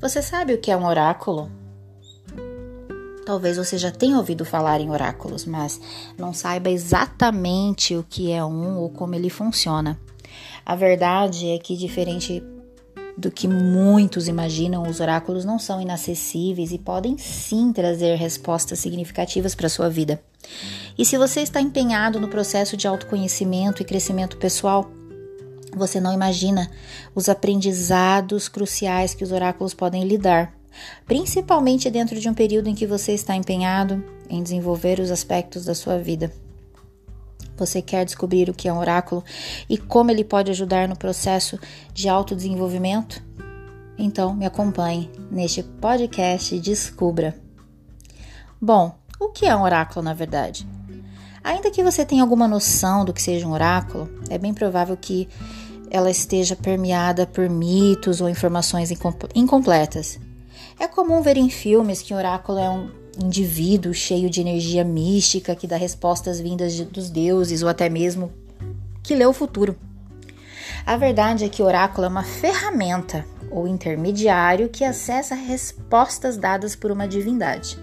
Você sabe o que é um oráculo? Talvez você já tenha ouvido falar em oráculos, mas não saiba exatamente o que é um ou como ele funciona. A verdade é que, diferente do que muitos imaginam, os oráculos não são inacessíveis e podem sim trazer respostas significativas para a sua vida. E se você está empenhado no processo de autoconhecimento e crescimento pessoal, você não imagina os aprendizados cruciais que os oráculos podem lhe dar, principalmente dentro de um período em que você está empenhado em desenvolver os aspectos da sua vida. Você quer descobrir o que é um oráculo e como ele pode ajudar no processo de autodesenvolvimento? Então, me acompanhe neste podcast descubra. Bom, o que é um oráculo na verdade? Ainda que você tenha alguma noção do que seja um oráculo, é bem provável que ela esteja permeada por mitos ou informações incompletas. É comum ver em filmes que o oráculo é um indivíduo cheio de energia mística que dá respostas vindas de, dos deuses ou até mesmo que lê o futuro. A verdade é que o oráculo é uma ferramenta ou intermediário que acessa respostas dadas por uma divindade.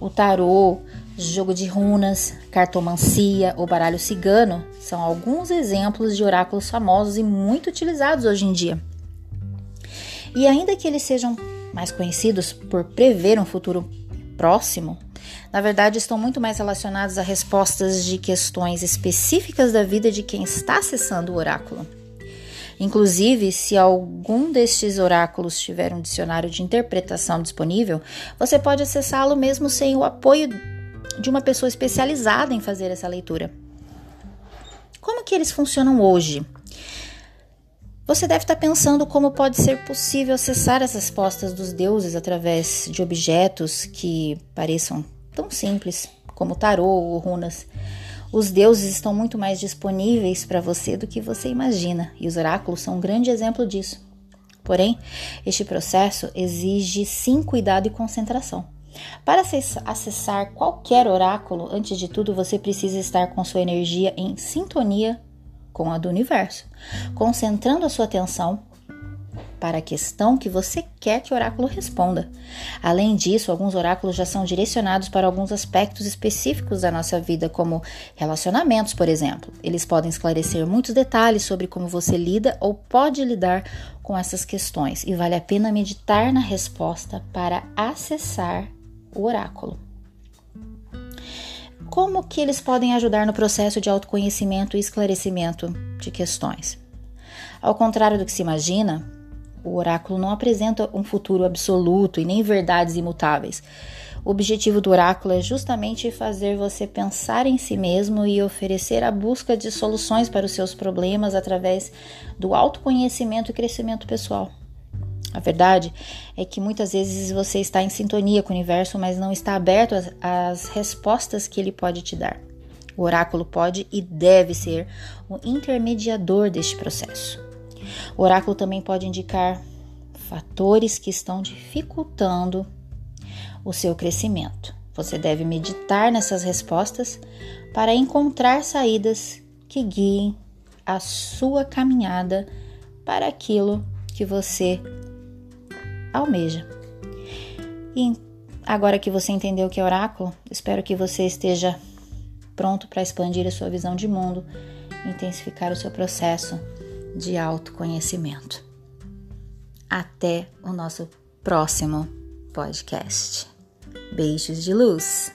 O tarô, jogo de runas, cartomancia ou baralho cigano são alguns exemplos de oráculos famosos e muito utilizados hoje em dia. E ainda que eles sejam mais conhecidos por prever um futuro próximo, na verdade estão muito mais relacionados a respostas de questões específicas da vida de quem está acessando o oráculo. Inclusive, se algum destes oráculos tiver um dicionário de interpretação disponível, você pode acessá-lo mesmo sem o apoio de uma pessoa especializada em fazer essa leitura. Como que eles funcionam hoje? Você deve estar pensando como pode ser possível acessar as respostas dos deuses através de objetos que pareçam tão simples como tarô ou runas. Os deuses estão muito mais disponíveis para você do que você imagina, e os oráculos são um grande exemplo disso. Porém, este processo exige sim cuidado e concentração. Para acessar qualquer oráculo, antes de tudo você precisa estar com sua energia em sintonia com a do universo, concentrando a sua atenção para a questão que você quer que o oráculo responda. Além disso, alguns oráculos já são direcionados para alguns aspectos específicos da nossa vida, como relacionamentos, por exemplo. Eles podem esclarecer muitos detalhes sobre como você lida ou pode lidar com essas questões, e vale a pena meditar na resposta para acessar o oráculo. Como que eles podem ajudar no processo de autoconhecimento e esclarecimento de questões? Ao contrário do que se imagina, o oráculo não apresenta um futuro absoluto e nem verdades imutáveis. O objetivo do oráculo é justamente fazer você pensar em si mesmo e oferecer a busca de soluções para os seus problemas através do autoconhecimento e crescimento pessoal. A verdade é que muitas vezes você está em sintonia com o universo, mas não está aberto às, às respostas que ele pode te dar. O oráculo pode e deve ser o intermediador deste processo. O oráculo também pode indicar fatores que estão dificultando o seu crescimento. Você deve meditar nessas respostas para encontrar saídas que guiem a sua caminhada para aquilo que você almeja. E agora que você entendeu o que é oráculo, espero que você esteja pronto para expandir a sua visão de mundo, intensificar o seu processo de autoconhecimento. Até o nosso próximo podcast. Beijos de luz!